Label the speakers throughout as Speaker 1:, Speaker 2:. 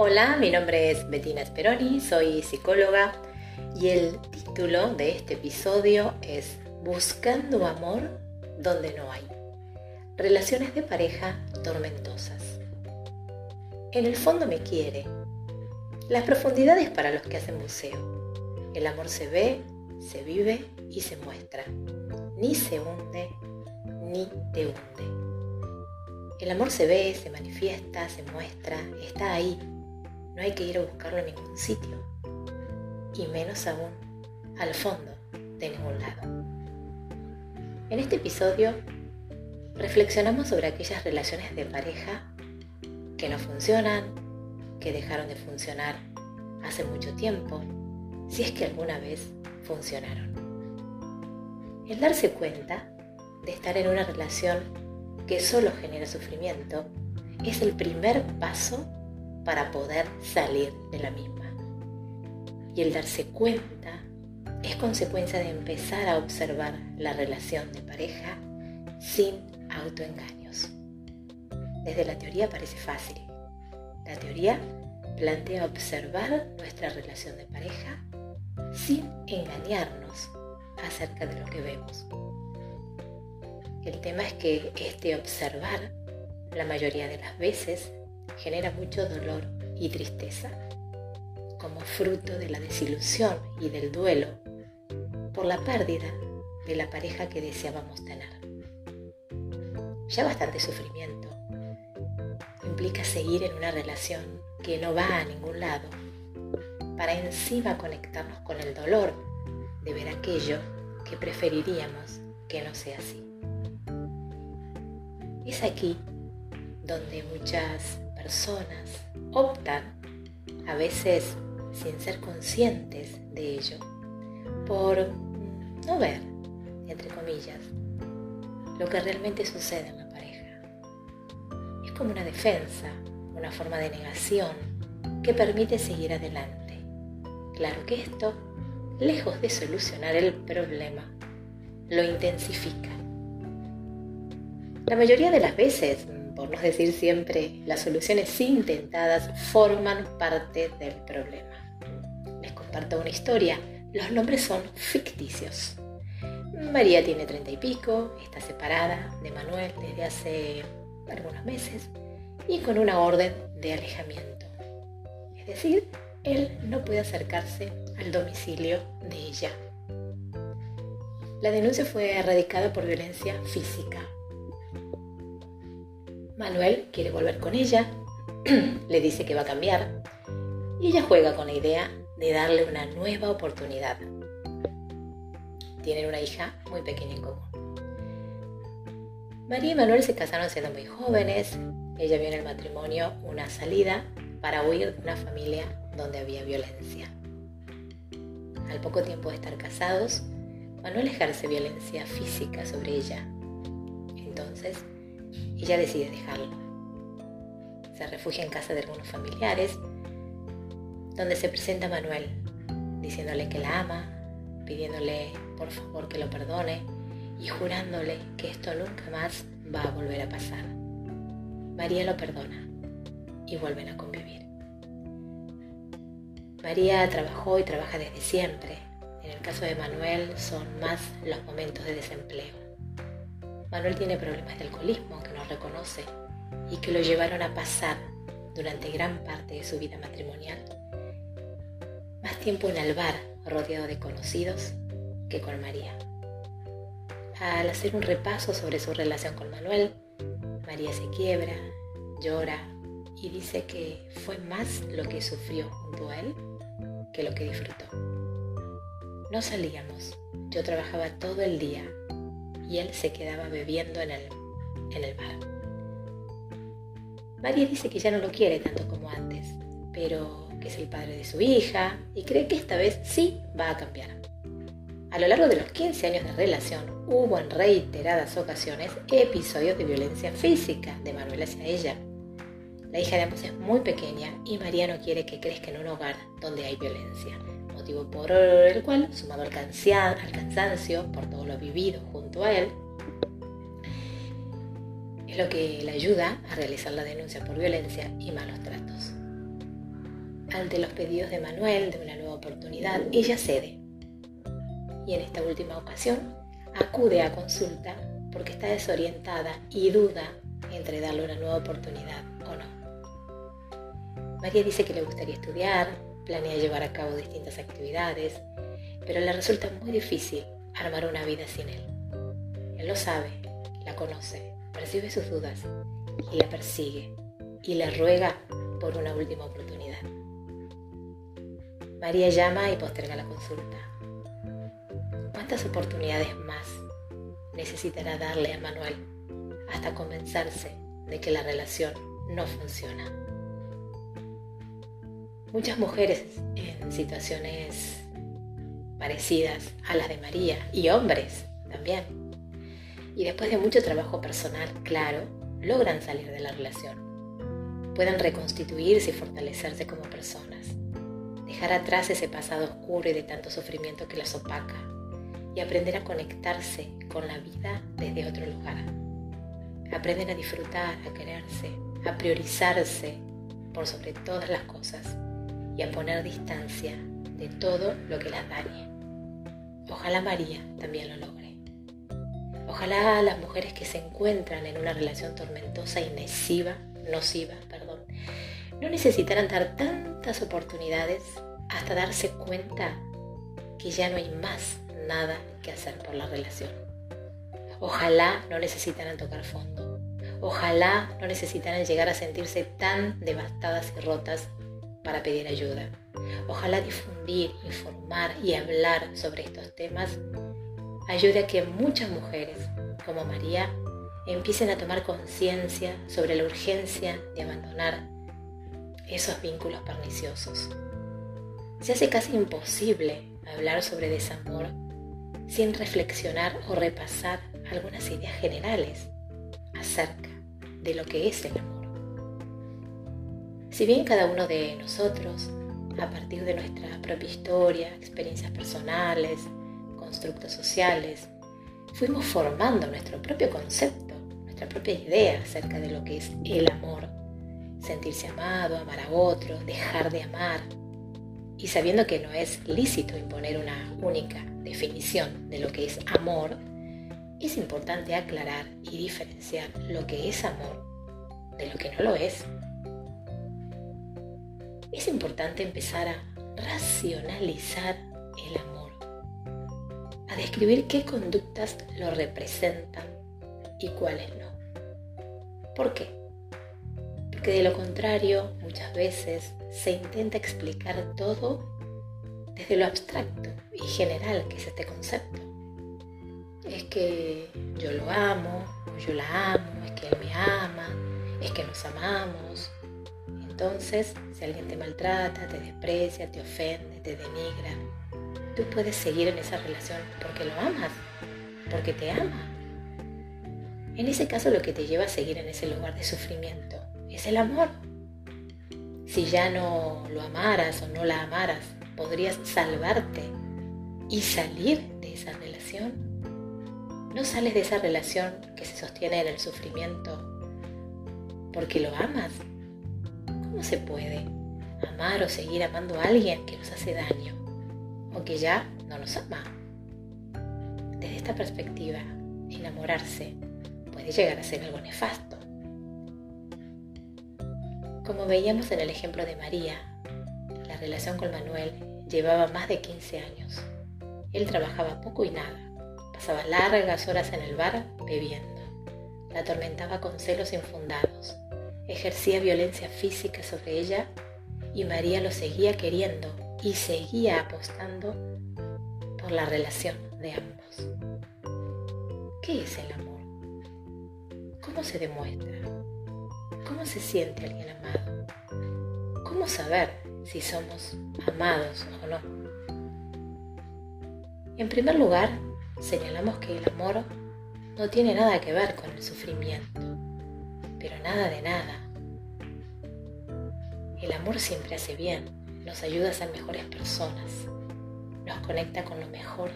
Speaker 1: Hola, mi nombre es Bettina Speroni, soy psicóloga y el título de este episodio es Buscando amor donde no hay. Relaciones de pareja tormentosas. En el fondo me quiere. Las profundidades para los que hacen buceo. El amor se ve, se vive y se muestra. Ni se hunde, ni te hunde. El amor se ve, se manifiesta, se muestra, está ahí. No hay que ir a buscarlo en ningún sitio. Y menos aún al fondo de ningún lado. En este episodio reflexionamos sobre aquellas relaciones de pareja que no funcionan, que dejaron de funcionar hace mucho tiempo, si es que alguna vez funcionaron. El darse cuenta de estar en una relación que solo genera sufrimiento es el primer paso para poder salir de la misma. Y el darse cuenta es consecuencia de empezar a observar la relación de pareja sin autoengaños. Desde la teoría parece fácil. La teoría plantea observar nuestra relación de pareja sin engañarnos acerca de lo que vemos. El tema es que este observar, la mayoría de las veces, genera mucho dolor y tristeza, como fruto de la desilusión y del duelo por la pérdida de la pareja que deseábamos tener. Ya bastante sufrimiento implica seguir en una relación que no va a ningún lado para encima conectarnos con el dolor de ver aquello que preferiríamos que no sea así. Es aquí donde muchas personas optan, a veces sin ser conscientes de ello, por no ver, entre comillas, lo que realmente sucede en la pareja. Es como una defensa, una forma de negación que permite seguir adelante Claro que esto, lejos de solucionar el problema, lo intensifica. La mayoría de las veces, por no decir siempre, las soluciones intentadas forman parte del problema. Les comparto una historia. Los nombres son ficticios. María tiene treinta y pico, está separada de Manuel desde hace algunos meses y con una orden de alejamiento. Es decir, él no puede acercarse al domicilio de ella. La denuncia fue erradicada por violencia física. Manuel quiere volver con ella, le dice que va a cambiar y ella juega con la idea de darle una nueva oportunidad. Tienen una hija muy pequeña en común. María y Manuel se casaron siendo muy jóvenes. Ella vio en el matrimonio una salida para huir de una familia donde había violencia. Al poco tiempo de estar casados, Manuel ejerce violencia física sobre ella. Entonces, ella decide dejarlo. Se refugia en casa de algunos familiares, donde se presenta Manuel, diciéndole que la ama, pidiéndole por favor que lo perdone y jurándole que esto nunca más va a volver a pasar. María lo perdona y vuelven a convivir. María trabajó y trabaja desde siempre. En el caso de Manuel son más los momentos de desempleo. Manuel tiene problemas de alcoholismo que no reconoce y que lo llevaron a pasar durante gran parte de su vida matrimonial más tiempo en el bar rodeado de conocidos que con María. Al hacer un repaso sobre su relación con Manuel, María se quiebra, llora y dice que fue más lo que sufrió junto a él que lo que disfrutó. No salíamos, yo trabajaba todo el día y él se quedaba bebiendo en el, en el bar. María dice que ya no lo quiere tanto como antes, pero que es el padre de su hija y cree que esta vez sí va a cambiar. A lo largo de los 15 años de relación hubo en reiteradas ocasiones episodios de violencia física de Manuel hacia ella la hija de ambos es muy pequeña y María no quiere que crezca en un hogar donde hay violencia, motivo por el cual, sumado al, cansancio por todo lo vivido junto a él, es lo que le ayuda a realizar la denuncia por violencia y malos tratos. ante los pedidos de Manuel de una nueva oportunidad, ella cede. Y en esta última ocasión acude a consulta porque está desorientada y duda entre darle una nueva oportunidad o no. María dice que le gustaría estudiar, planea llevar a cabo distintas actividades, pero le resulta muy difícil armar una vida sin él. Él lo sabe, la conoce, percibe sus dudas y la persigue y le ruega por una última oportunidad. María llama y posterga la consulta. ¿Cuántas oportunidades más necesitará darle a Manuel hasta convencerse de que la relación no funciona? Muchas mujeres en situaciones parecidas a las de María y hombres también. Y después de mucho trabajo personal, claro, logran salir de la relación. Pueden reconstituirse y fortalecerse como personas. Dejar atrás ese pasado oscuro y de tanto sufrimiento que las opaca. Y aprender a conectarse con la vida desde otro lugar. Aprenden a disfrutar, a quererse, a priorizarse por sobre todas las cosas y a poner distancia de todo lo que las dañe. Ojalá María también lo logre. Ojalá las mujeres que se encuentran en una relación tormentosa y nociva, nociva, perdón, no necesitaran dar tantas oportunidades hasta darse cuenta que ya no hay más nada que hacer por la relación. Ojalá no necesitaran tocar fondo. Ojalá no necesitaran llegar a sentirse tan devastadas y rotas para pedir ayuda. Ojalá difundir, informar y hablar sobre estos temas ayude a que muchas mujeres, como María, empiecen a tomar conciencia sobre la urgencia de abandonar esos vínculos perniciosos. Se hace casi imposible hablar sobre desamor sin reflexionar o repasar algunas ideas generales acerca de lo que es el amor. Si bien cada uno de nosotros, a partir de nuestra propia historia, experiencias personales, constructos sociales, fuimos formando nuestro propio concepto, nuestra propia idea acerca de lo que es el amor, sentirse amado, amar a otro, dejar de amar, y sabiendo que no es lícito imponer una única definición de lo que es amor, es importante aclarar y diferenciar lo que es amor de lo que no lo es. Es importante empezar a racionalizar el amor, a describir qué conductas lo representan y cuáles no. ¿Por qué? Porque de lo contrario, muchas veces se intenta explicar todo desde lo abstracto y general que es este concepto. Es que yo lo amo, yo la amo, es que él me ama, es que nos amamos. Entonces, si alguien te maltrata, te desprecia, te ofende, te denigra, tú puedes seguir en esa relación porque lo amas, porque te ama. En ese caso lo que te lleva a seguir en ese lugar de sufrimiento es el amor. Si ya no lo amaras o no la amaras, podrías salvarte y salir de esa relación. No sales de esa relación que se sostiene en el sufrimiento porque lo amas. ¿Cómo se puede amar o seguir amando a alguien que nos hace daño o que ya no nos ama? Desde esta perspectiva, enamorarse puede llegar a ser algo nefasto. Como veíamos en el ejemplo de María, la relación con Manuel llevaba más de 15 años. Él trabajaba poco y nada. Pasaba largas horas en el bar bebiendo. La atormentaba con celos infundados. Ejercía violencia física sobre ella y María lo seguía queriendo y seguía apostando por la relación de ambos. ¿Qué es el amor? ¿Cómo se demuestra? ¿Cómo se siente alguien amado? ¿Cómo saber si somos amados o no? En primer lugar, señalamos que el amor no tiene nada que ver con el sufrimiento, pero nada de nada. El amor siempre hace bien, nos ayuda a ser mejores personas, nos conecta con lo mejor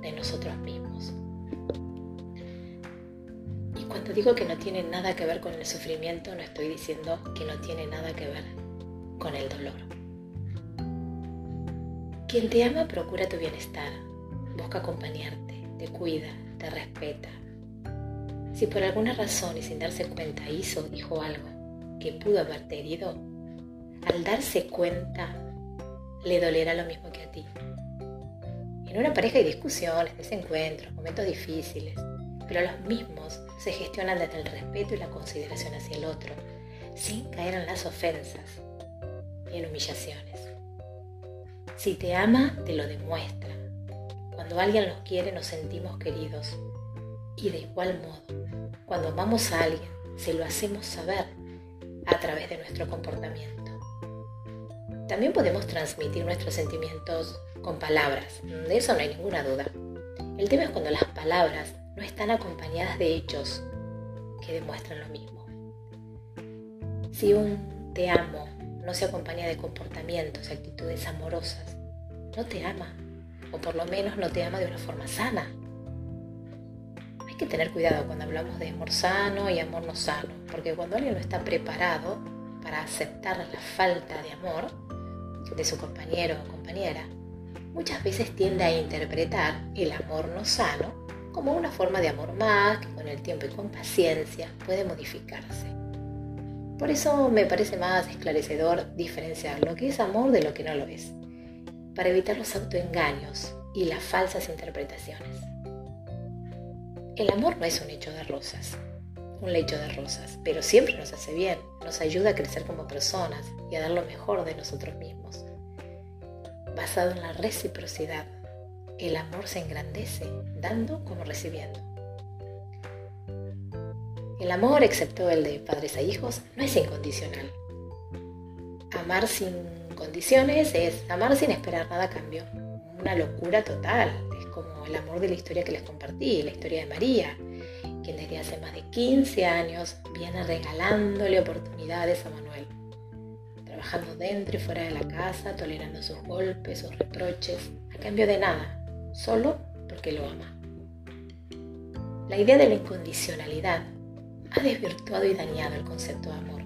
Speaker 1: de nosotros mismos. Cuando digo que no tiene nada que ver con el sufrimiento, no estoy diciendo que no tiene nada que ver con el dolor. Quien te ama procura tu bienestar, busca acompañarte, te cuida, te respeta. Si por alguna razón y sin darse cuenta hizo o dijo algo que pudo haberte herido, al darse cuenta le dolerá lo mismo que a ti. En una pareja hay discusiones, desencuentros, momentos difíciles, pero los mismos se gestionan desde el respeto y la consideración hacia el otro, sin caer en las ofensas y en humillaciones. Si te ama, te lo demuestra. Cuando alguien nos quiere, nos sentimos queridos. Y de igual modo, cuando amamos a alguien, se lo hacemos saber a través de nuestro comportamiento. También podemos transmitir nuestros sentimientos con palabras, de eso no hay ninguna duda. El tema es cuando las palabras no están acompañadas de hechos que demuestran lo mismo. Si un te amo no se acompaña de comportamientos actitudes amorosas, no te ama, o por lo menos no te ama de una forma sana. Hay que tener cuidado cuando hablamos de amor sano y amor no sano, porque cuando alguien no está preparado para aceptar la falta de amor de su compañero o compañera, muchas veces tiende a interpretar el amor no sano como una forma de amor más que con el tiempo y con paciencia puede modificarse. Por eso me parece más esclarecedor diferenciar lo que es amor de lo que no lo es, para evitar los autoengaños y las falsas interpretaciones. El amor no es un hecho de rosas, un lecho de rosas, pero siempre nos hace bien, nos ayuda a crecer como personas y a dar lo mejor de nosotros mismos. Basado en la reciprocidad, el amor se engrandece dando como recibiendo. El amor, excepto el de padres a hijos, no es incondicional. Amar sin condiciones es amar sin esperar nada a cambio. Una locura total. El amor de la historia que les compartí, la historia de María, quien desde hace más de 15 años viene regalándole oportunidades a Manuel. Trabajando dentro y fuera de la casa, tolerando sus golpes, sus reproches, a cambio de nada, solo porque lo ama. La idea de la incondicionalidad ha desvirtuado y dañado el concepto de amor.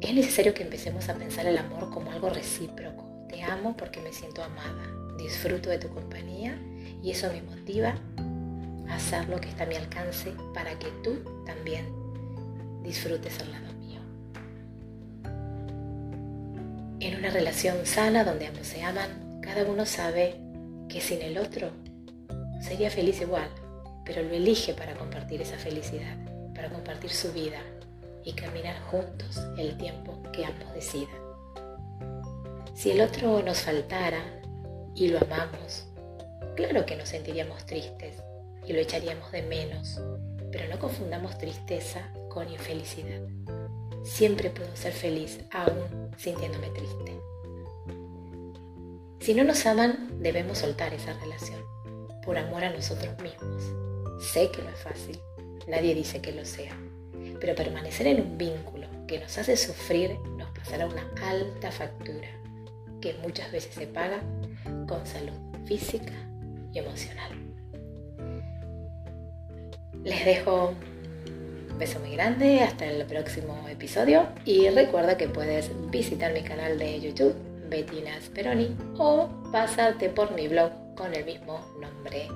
Speaker 1: Es necesario que empecemos a pensar el amor como algo recíproco. Te amo porque me siento amada, disfruto de tu compañía y eso me motiva a hacer lo que está a mi alcance para que tú también disfrutes al lado mío. En una relación sana donde ambos se aman, cada uno sabe que sin el otro sería feliz igual, pero lo elige para compartir esa felicidad, para compartir su vida y caminar juntos el tiempo que ambos decidan. Si el otro nos faltara y lo amamos, claro que nos sentiríamos tristes y lo echaríamos de menos, pero no confundamos tristeza con infelicidad. Siempre puedo ser feliz aún sintiéndome triste. Si no nos aman, debemos soltar esa relación, por amor a nosotros mismos. Sé que no es fácil, nadie dice que lo sea, pero permanecer en un vínculo que nos hace sufrir nos pasará una alta factura, que muchas veces se paga con salud física emocional. Les dejo un beso muy grande, hasta el próximo episodio y recuerda que puedes visitar mi canal de YouTube Bettina Speroni o pasarte por mi blog con el mismo nombre